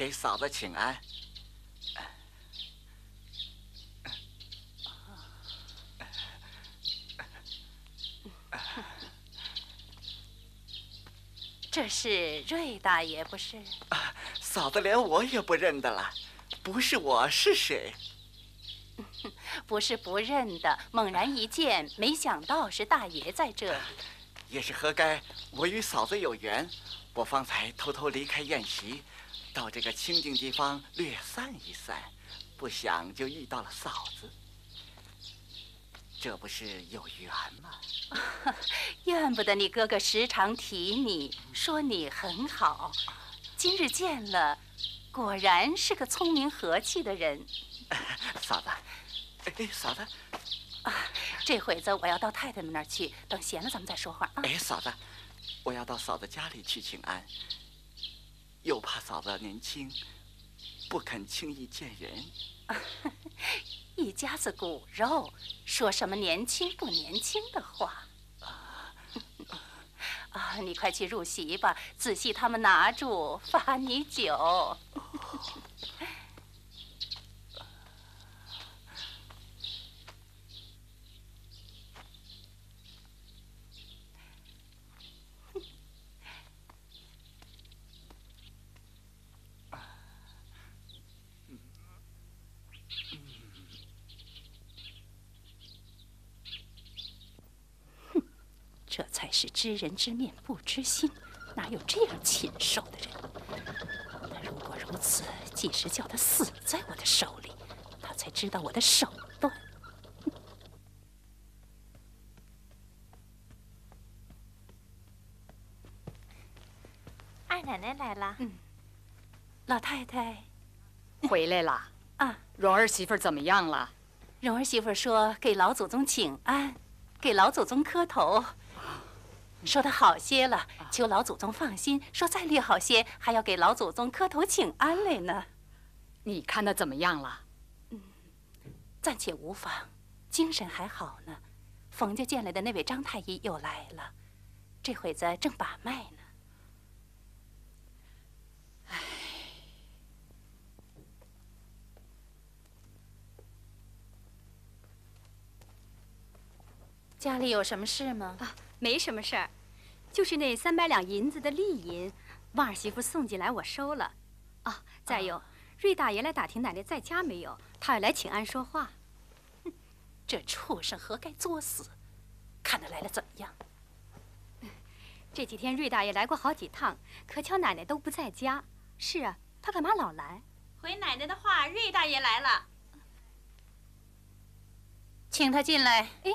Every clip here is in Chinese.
给嫂子请安。这是瑞大爷，不是？嫂子连我也不认得了，不是我是谁？不是不认得，猛然一见，没想到是大爷在这里。也是活该，我与嫂子有缘，我方才偷偷离开宴席，到这个清静地方略散一散，不想就遇到了嫂子，这不是有缘吗？怨不得你哥哥时常提你，说你很好。今日见了，果然是个聪明和气的人。嫂子，哎，嫂子。啊，这会子我要到太太们那儿去，等闲了咱们再说话啊。哎，嫂子，我要到嫂子家里去请安，又怕嫂子年轻，不肯轻易见人。一家子骨肉，说什么年轻不年轻的话？啊，你快去入席吧，仔细他们拿住，罚你酒。这才是知人知面不知心，哪有这样禽兽的人？那如果如此，即使叫他死在我的手里，他才知道我的手段。二奶奶来了。嗯，老太太回来了啊。蓉儿媳妇怎么样了？蓉儿媳妇说给老祖宗请安，给老祖宗磕头。说的好些了，求老祖宗放心。说再略好些，还要给老祖宗磕头请安来呢。你看他怎么样了？嗯，暂且无妨，精神还好呢。冯家见来的那位张太医又来了，这会子正把脉呢。唉，家里有什么事吗？啊。没什么事儿，就是那三百两银子的利银，旺儿媳妇送进来，我收了。哦，再有，瑞大爷来打听奶奶在家没有，他要来请安说话。哼，这畜生何该作死？看他来了怎么样？这几天瑞大爷来过好几趟，可巧奶奶都不在家。是啊，他干嘛老来？回奶奶的话，瑞大爷来了，请他进来。哎。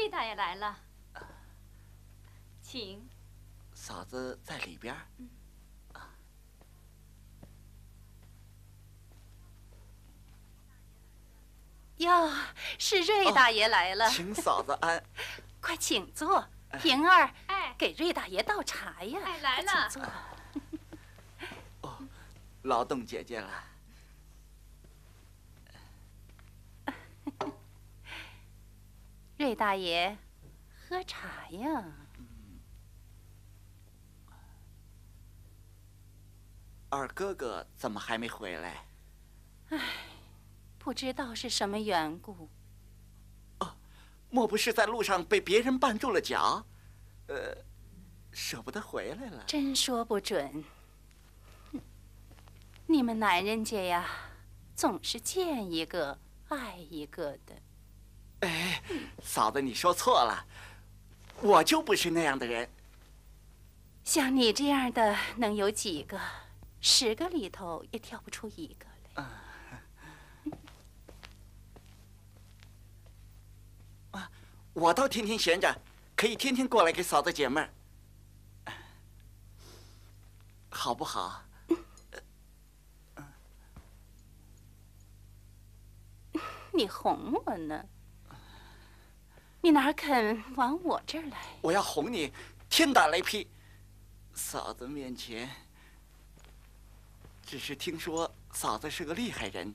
瑞大爷来了，请。嫂子在里边。嗯。哟，是瑞大爷来了，请嫂子安。快请坐，平儿，哎，给瑞大爷倒茶呀。哎，来了。请坐。哦，劳动姐姐了。瑞大爷，喝茶呀。二哥哥怎么还没回来？唉，不知道是什么缘故。哦，莫不是在路上被别人绊住了脚？呃，舍不得回来了。真说不准。你们男人家呀，总是见一个爱一个的。哎，嫂子，你说错了，我就不是那样的人。像你这样的能有几个？十个里头也挑不出一个来。啊，我倒天天闲着，可以天天过来给嫂子解闷儿，好不好？你哄我呢？你哪肯往我这儿来？我要哄你，天打雷劈！嫂子面前，只是听说嫂子是个厉害人，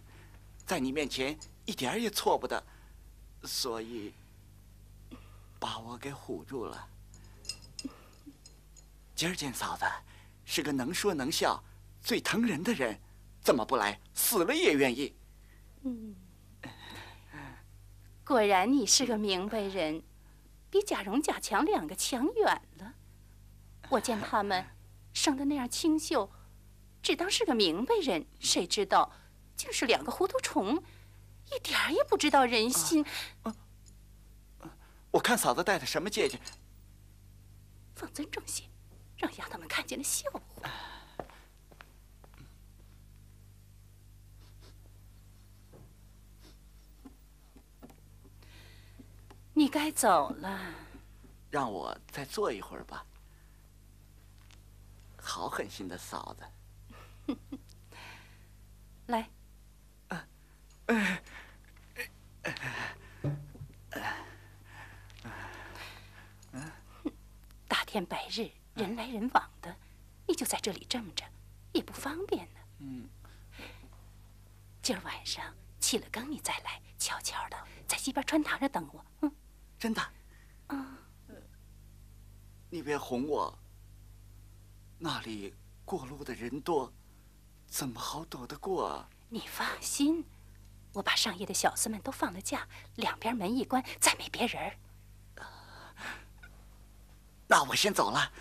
在你面前一点儿也错不得，所以把我给唬住了。今儿见嫂子是个能说能笑、最疼人的人，怎么不来？死了也愿意。果然你是个明白人，比贾蓉、贾强两个强远了。我见他们生的那样清秀，只当是个明白人，谁知道竟是两个糊涂虫，一点儿也不知道人心。我看嫂子戴的什么戒指？放尊重些，让丫头们看见了笑话。你该走了。让我再坐一会儿吧。好狠心的嫂子，来，大天白日，人来人往的，你就在这里这么着，也不方便呢。嗯，今儿晚上起了更，你再来，悄悄的在西边穿堂上等我。嗯，真的。啊，你别哄我。那里过路的人多，怎么好躲得过啊？你放心，我把上夜的小厮们都放了假，两边门一关，再没别人。那我先走了。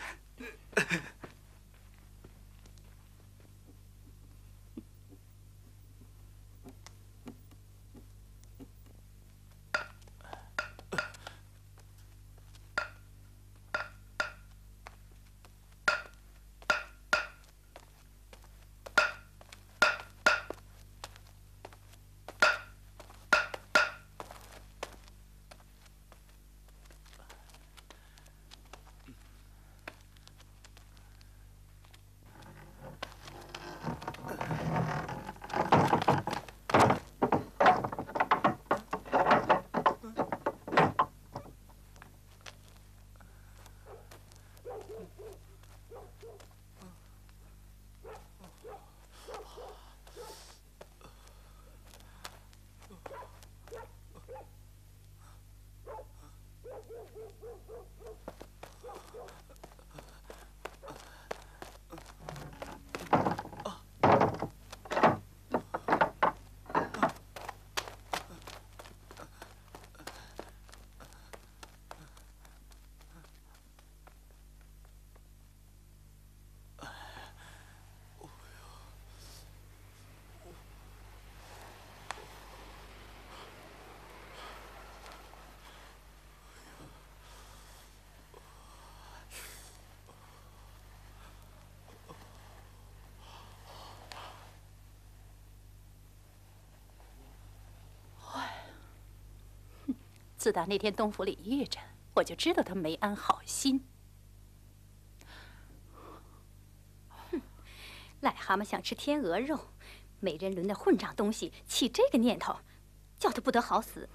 自打那天东府里遇着，我就知道他没安好心。哼，癞蛤蟆想吃天鹅肉，美人轮的混账东西，起这个念头，叫他不得好死。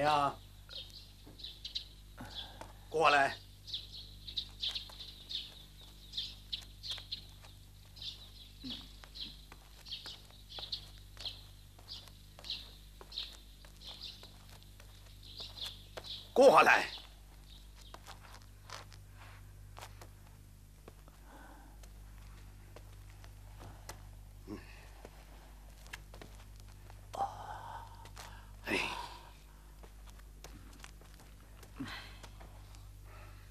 谁呀？过来。过来。哎，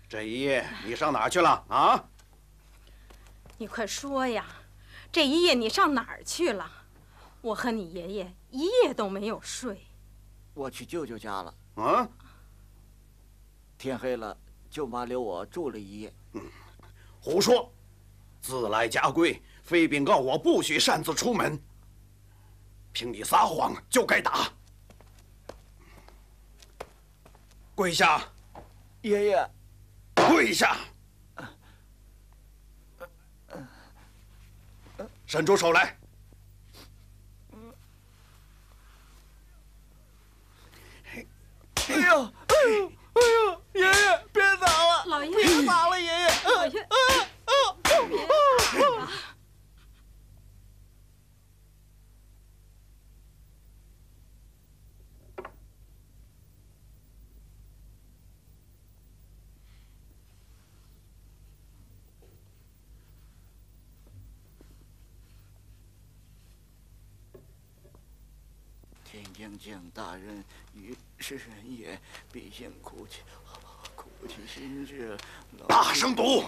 这一夜你上哪儿去了啊？你快说呀！这一夜你上哪儿去了？我和你爷爷一夜都没有睡。我去舅舅家了。啊？天黑了，舅妈留我住了一夜。嗯胡说！自来家规，非禀告我不许擅自出门。凭你撒谎，就该打。跪下！爷爷，跪下！伸出手来！哎呦，哎呦，哎呦，爷爷别打了，老爷别打了，爷爷。天将降大人于是人也，必先苦其苦其心志。大声读！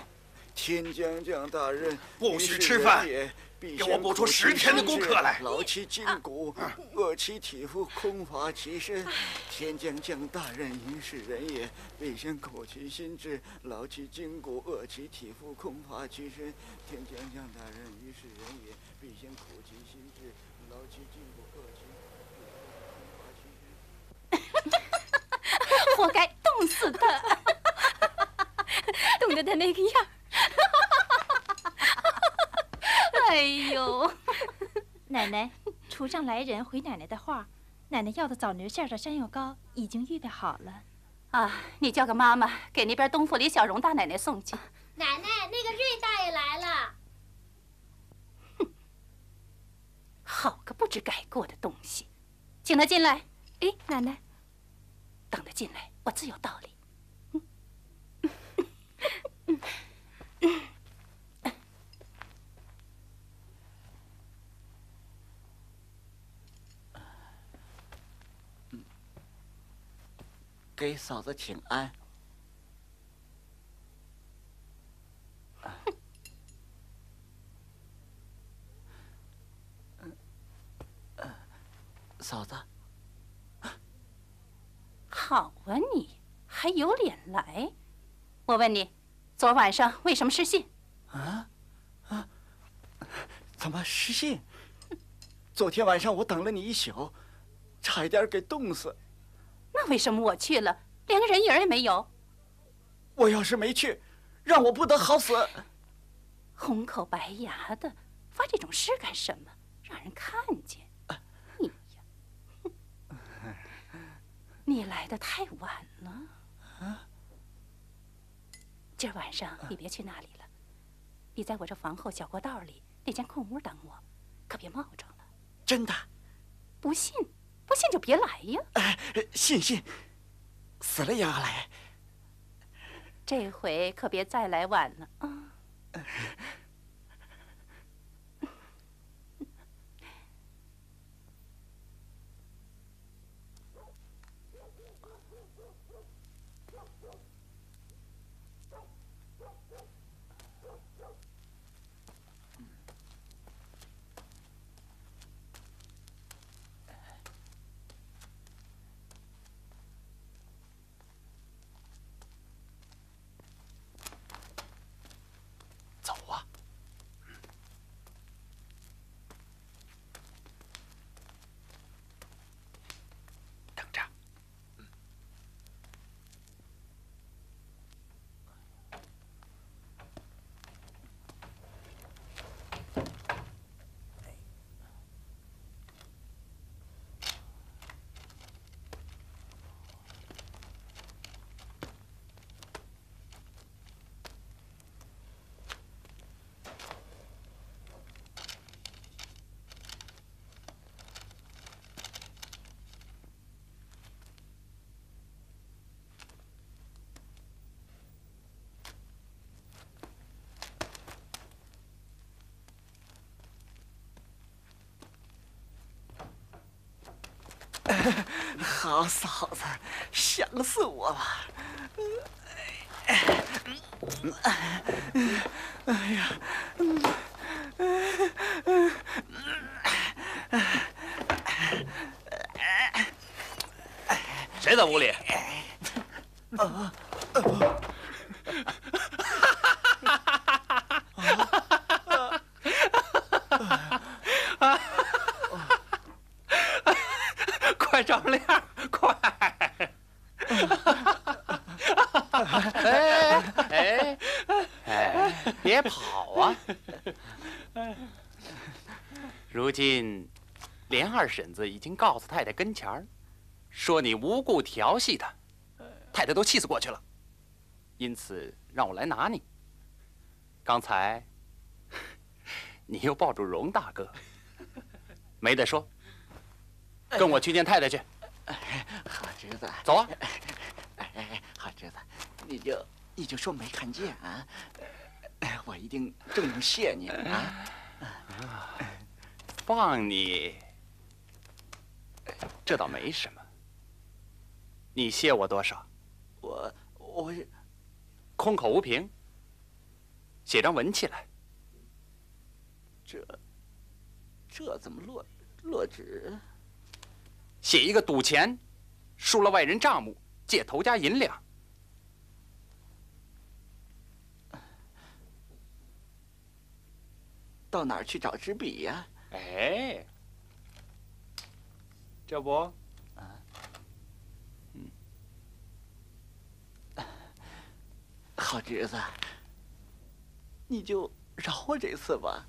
天将降大人不许吃饭给给我补出十天的功课来劳其筋骨，饿其体肤，空乏其身。天将降大人于是人也，必先苦其心志，劳其筋骨，饿其体肤，空乏其身。天将降大人于是人也，必先苦其心志，劳其筋骨，饿其体肤，空乏其身。活该冻死他！冻得他那个样儿。哎呦，奶奶，厨上来人回奶奶的话，奶奶要的枣泥馅的山药糕已经预备好了。啊，你叫个妈妈给那边东府李小荣大奶奶送去。奶奶，那个瑞大爷来了。哼好个不知改过的东西，请他进来。哎，奶奶，等他进来，我自有道理。给嫂子请安。嫂子，好啊你，还有脸来？我问你，昨晚上为什么失信？啊啊怎么失信？昨天晚上我等了你一宿，差一点给冻死。那为什么我去了，连个人影也没有？我要是没去，让我不得好死。红口白牙的，发这种誓干什么？让人看见。你呀，你来的太晚了。今儿晚上你别去那里了，你在我这房后小过道里那间空屋等我，可别冒撞了。真的，不信，不信就别来呀。哎，信信，死了也要来。这回可别再来晚了啊！走啊！好嫂子，想死我了。哎呀，谁在屋里？快照亮，快！哎哎哎，别跑啊！如今，连二婶子已经告诉太太跟前儿，说你无故调戏她，太太都气死过去了，因此让我来拿你。刚才，你又抱住荣大哥，没得说，跟我去见太太去。好侄子，走啊！哎，好侄子，你就你就说没看见啊？哎，我一定正能谢你啊！放你，这倒没什么。你谢我多少？我我空口无凭，写张文契来。这这怎么落落纸？写一个赌钱，输了外人账目，借头家银两。到哪儿去找支笔呀？哎，这不，啊，嗯好侄子，你就饶我这次吧。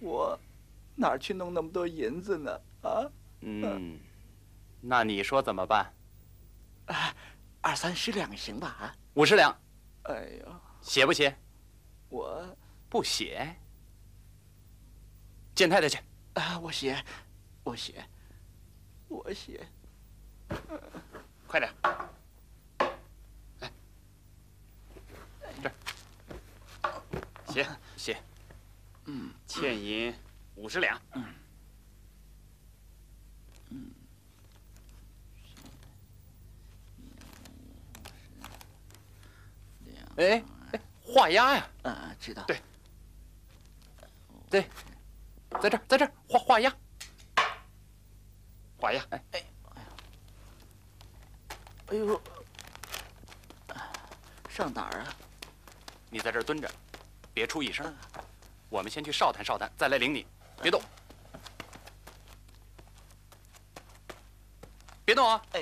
我哪儿去弄那么多银子呢？啊？嗯，那你说怎么办？二三十两行吧？啊？五十两，哎呀，写不写？我不写。见太太去。啊，我写，我写，我写。快点。来，这儿写写。嗯，欠银五十两。嗯。嗯。哎哎，画押呀！啊，知道。对。对，在这儿，在这儿画画押。画押，哎哎哎呦，上哪儿啊？你在这儿蹲着，别出一声。我们先去哨探哨探，再来领你。别动，别动啊！哎。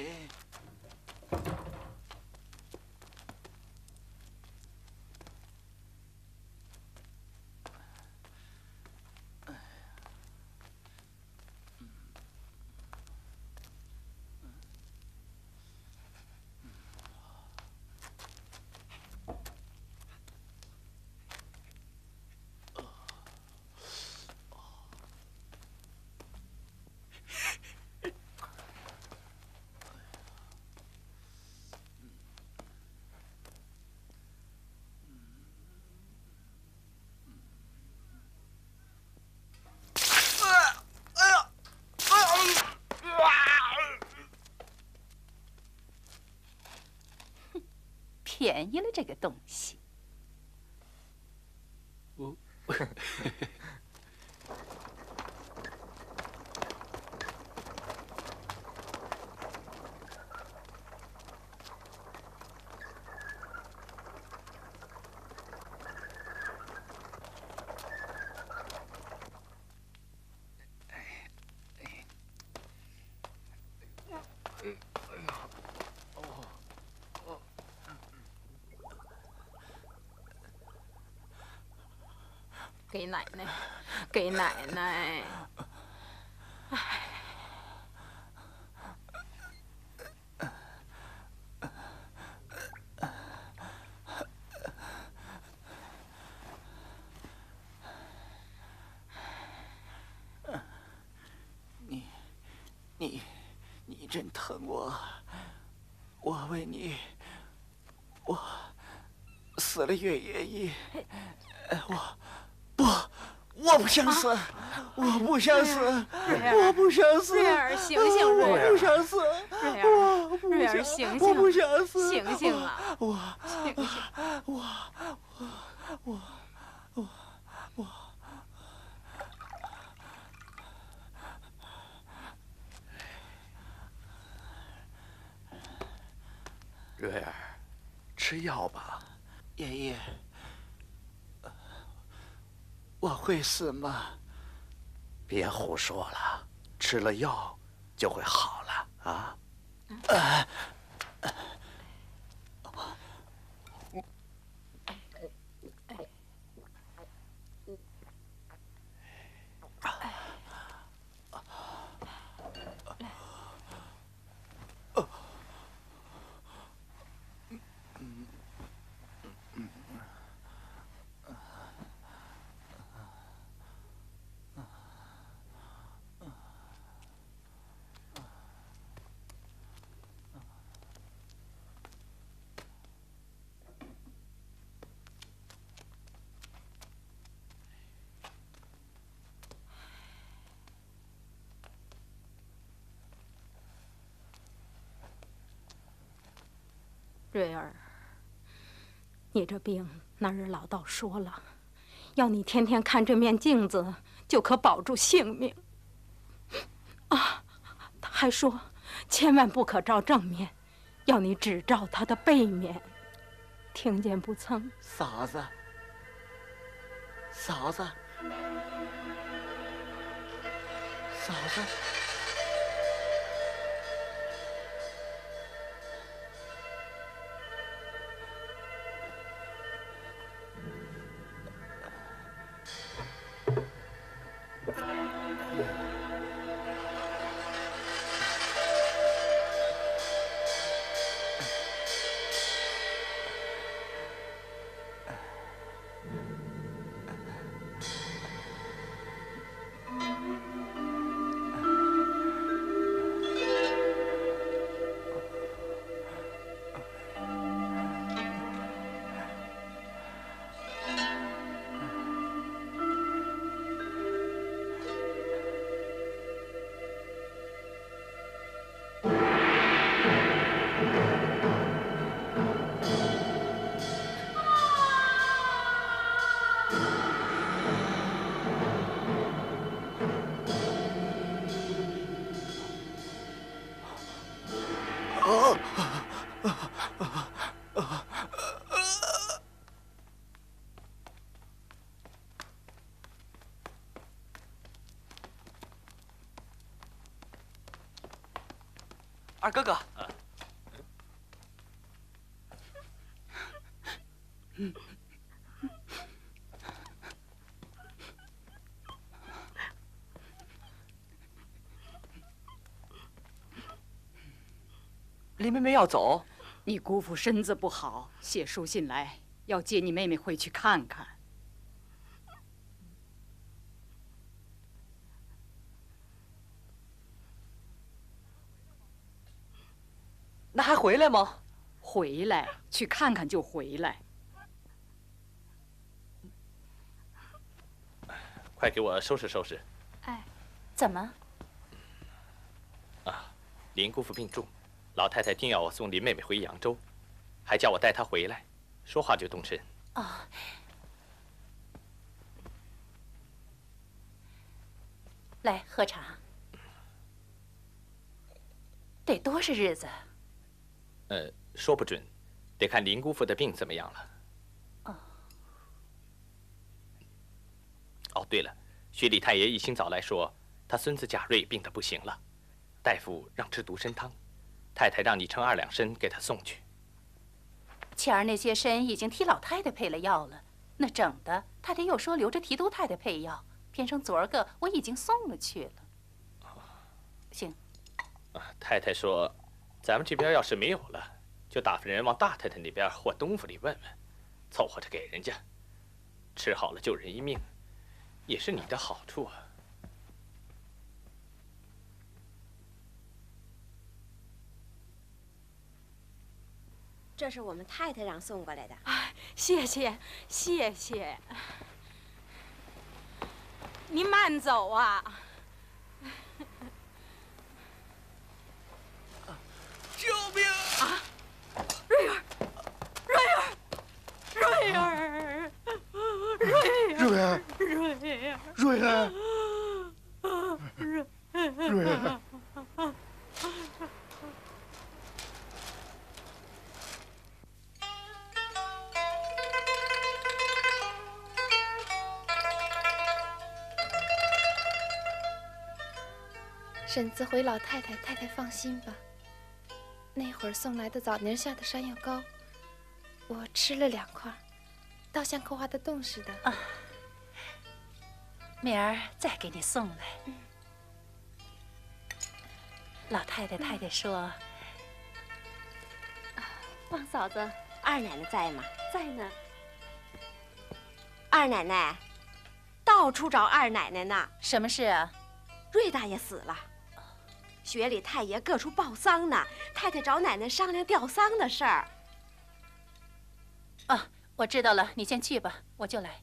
便宜了这个东西。我，给奶奶，给奶奶。你，你，你真疼我，我为你，我死了越愿意，我。不，想死，我不想死，瑞儿我不想死，瑞儿醒醒我不想死，瑞我不儿，瑞儿想醒我不醒，想死，醒醒啊！我醒醒！我我我我瑞儿，吃药吧。爷爷，我会死吗？别胡说了，吃了药就会好了啊！瑞儿，你这病那日老道说了，要你天天看这面镜子，就可保住性命。啊，他还说，千万不可照正面，要你只照他的背面。听见不曾？嫂子，嫂子，嫂子。二哥哥，林妹妹要走，你姑父身子不好，写书信来要接你妹妹回去看看。那还回来吗？回来，去看看就回来。快给我收拾收拾！哎，怎么？啊，林姑父病重，老太太定要我送林妹妹回扬州，还叫我带她回来，说话就动身。哦，来喝茶。得多少日子？呃，说不准，得看林姑父的病怎么样了。哦。哦，对了，薛李太爷一清早来说，他孙子贾瑞病得不行了，大夫让吃独参汤，太太让你称二两参给他送去。前儿那些参已经替老太太配了药了，那整的太太又说留着提督太太配药，偏生昨儿个我已经送了去了。行。啊，太太说，咱们这边要是没有了，就打发人往大太太那边或东府里问问，凑合着给人家，吃好了救人一命，也是你的好处啊。这是我们太太让送过来的。哎，谢谢，谢谢。您慢走啊！婶子回老太太，太太放心吧。那会儿送来的枣泥下的山药糕，我吃了两块，倒像刻花的洞似的。啊，明儿再给你送来。老太太、太太说，旺嫂子，二奶奶在吗？在呢。二奶奶，到处找二奶奶呢。什么事啊？瑞大爷死了，雪里太爷各处报丧呢。太太找奶奶商量吊丧的事儿。啊，我知道了，你先去吧，我就来。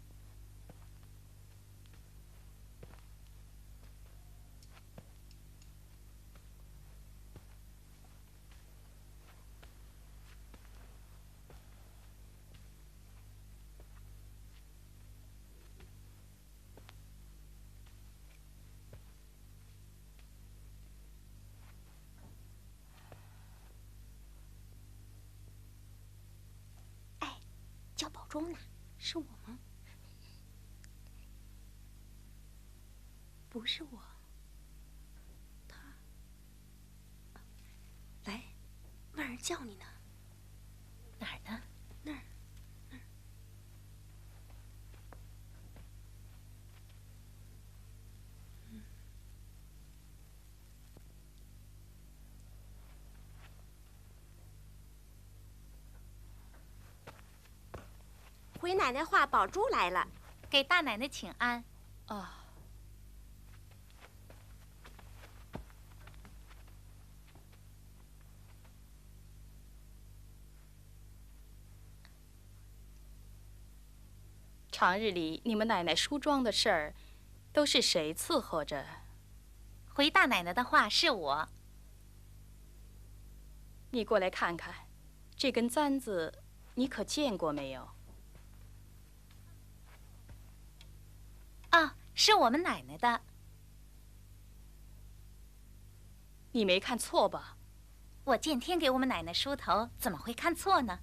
中了？是我吗？不是我。他来，万儿叫你呢。哪儿呢？回奶奶话，宝珠来了，给大奶奶请安。啊。常日里你们奶奶梳妆的事儿，都是谁伺候着？回大奶奶的话是我。你过来看看，这根簪子，你可见过没有？啊，是我们奶奶的。你没看错吧？我见天给我们奶奶梳头，怎么会看错呢？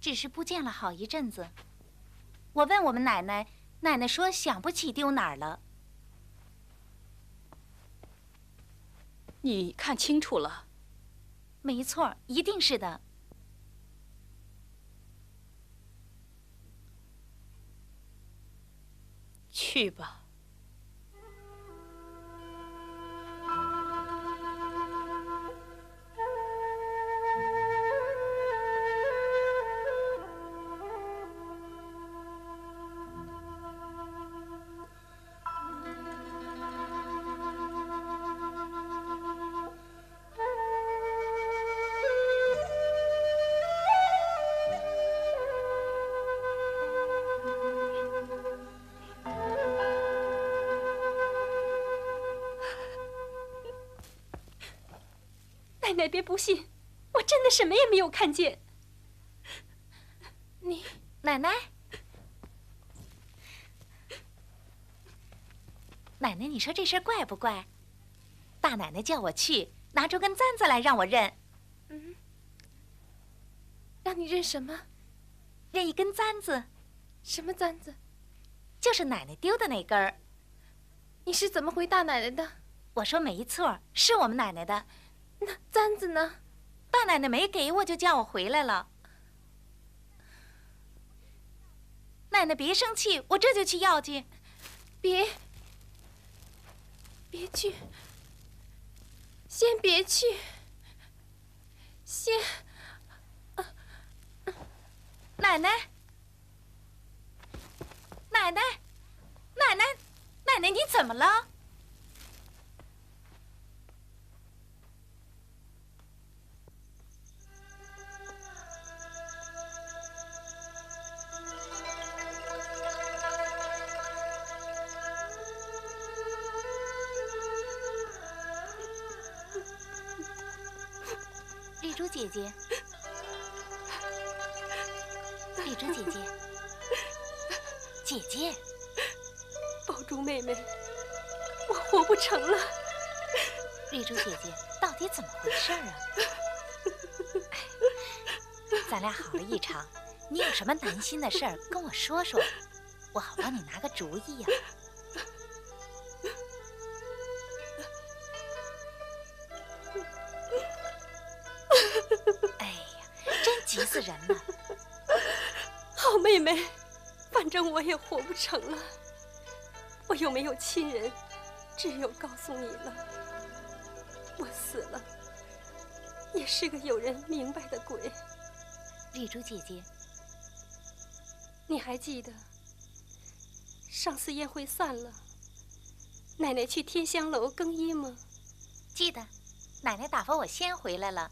只是不见了好一阵子。我问我们奶奶，奶奶说想不起丢哪儿了。你看清楚了？没错，一定是的。去吧。奶奶别不信，我真的什么也没有看见。你奶奶，奶奶，你说这事儿怪不怪？大奶奶叫我去拿出根簪子来让我认。嗯，让你认什么？认一根簪子。什么簪子？就是奶奶丢的那根儿。你是怎么回大奶奶的？我说没错，是我们奶奶的。那簪子呢？大奶奶没给我，就叫我回来了。奶奶别生气，我这就去要去。别，别去，先别去，先。奶奶，奶奶，奶奶，奶奶，你怎么了？珠姐姐，丽珠姐姐，姐姐，宝珠妹妹，我活不成了。丽珠姐姐，到底怎么回事啊？咱俩好了一场，你有什么难心的事儿跟我说说，我好帮你拿个主意呀。哎活不成了，我又没有亲人，只有告诉你了，我死了，也是个有人明白的鬼。丽珠姐姐，你还记得上次宴会散了，奶奶去天香楼更衣吗？记得，奶奶打发我先回来了。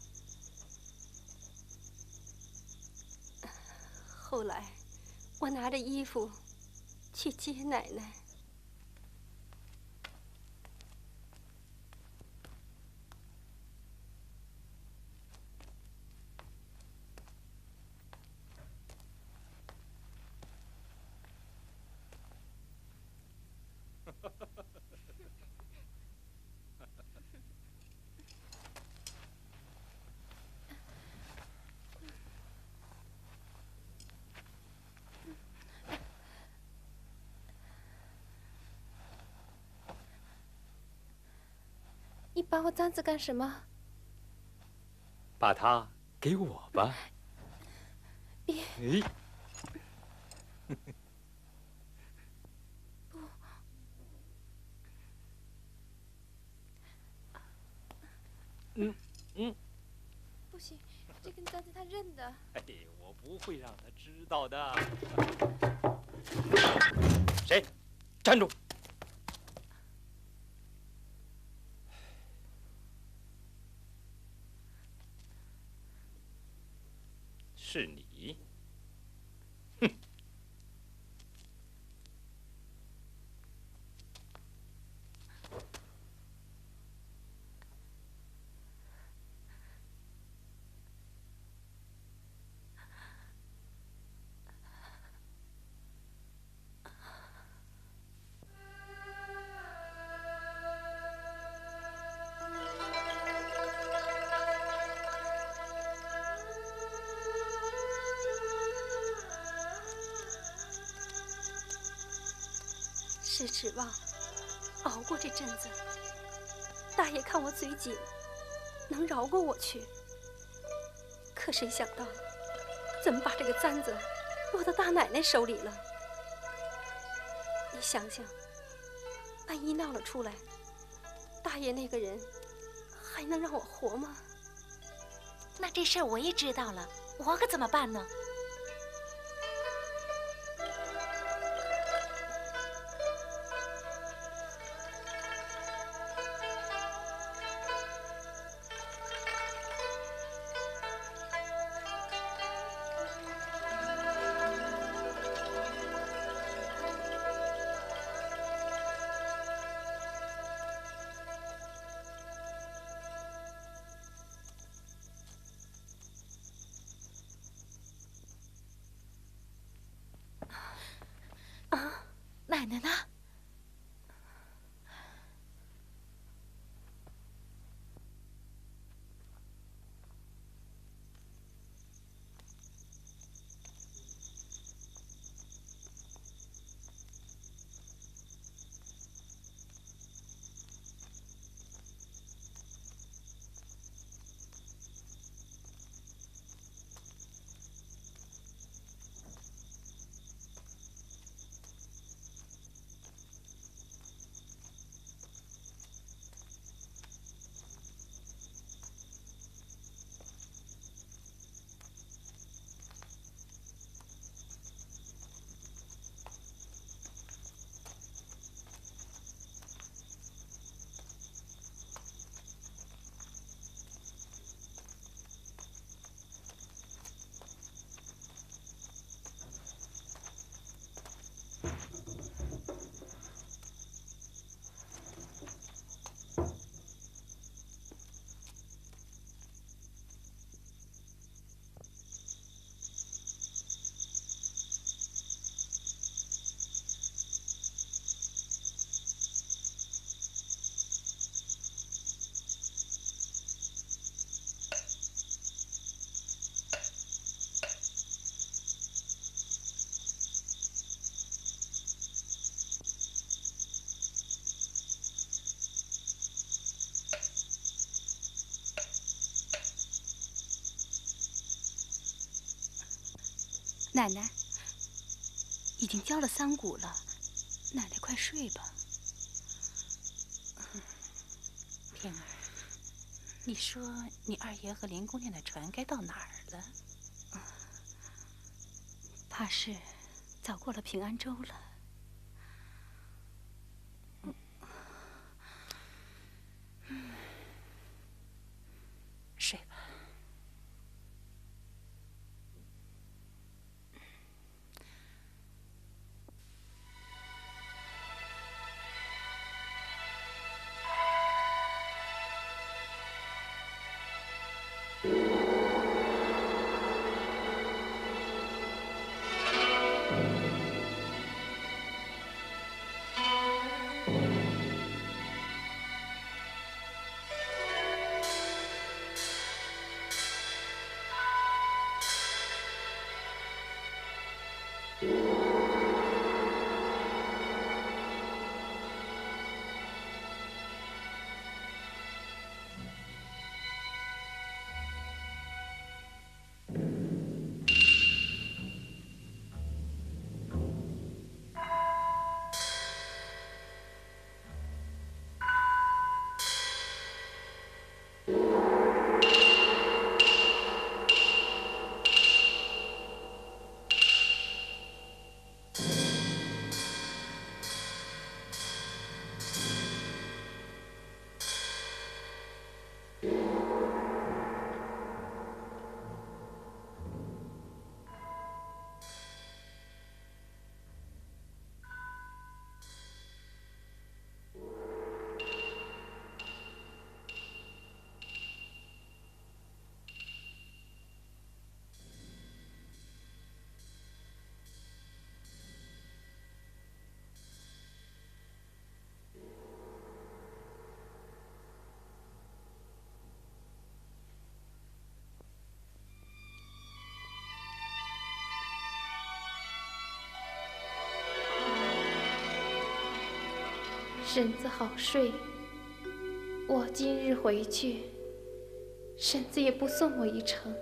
后来，我拿着衣服去接奶奶。把我簪子干什么？把它给我吧。别，咦，嗯嗯，不行，这根簪子他认得。哎，我不会让他知道的。谁？站住！是你。是指望熬过这阵子，大爷看我嘴紧，能饶过我去。可谁想到，怎么把这个簪子落到大奶奶手里了？你想想，万一闹了出来，大爷那个人还能让我活吗？那这事儿我也知道了，我可怎么办呢？奶奶已经交了三股了，奶奶快睡吧。平儿，你说你二爷和林姑娘的船该到哪儿了？怕是早过了平安州了。婶子好睡。我今日回去，婶子也不送我一程。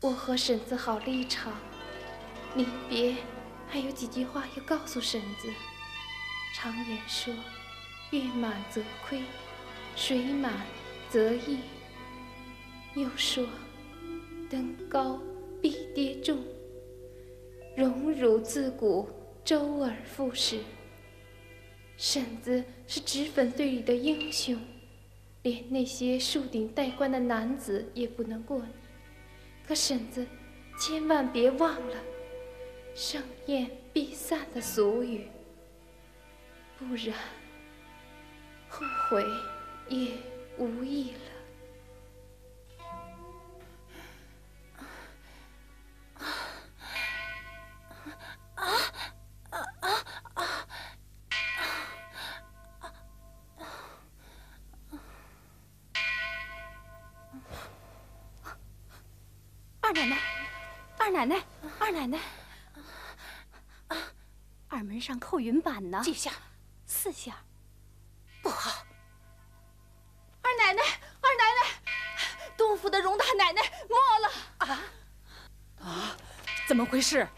我和婶子好了一场，临别还有几句话要告诉婶子。常言说，月满则亏，水满则溢。又说，登高必跌重。荣辱自古周而复始。婶子是脂粉队里的英雄，连那些树顶戴冠的男子也不能过你。可婶子千万别忘了“盛宴必散”的俗语，不然后悔也无益了。上扣云板呢，几下？四下。不好！二奶奶，二奶奶，东府的荣大奶奶没了！啊啊！怎么回事？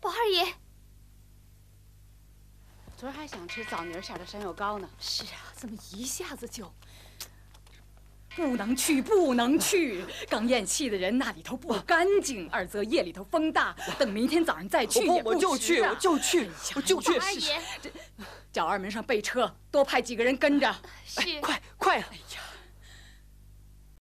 宝二爷。昨儿还想吃枣泥馅的山药糕呢。是啊，怎么一下子就……不能去，不能去！刚咽气的人那里头不干净，二则夜里头风大，等明天早上再去也我就去，我就去，我就去。二爷，叫二门上备车，多派几个人跟着。是，快快！哎呀！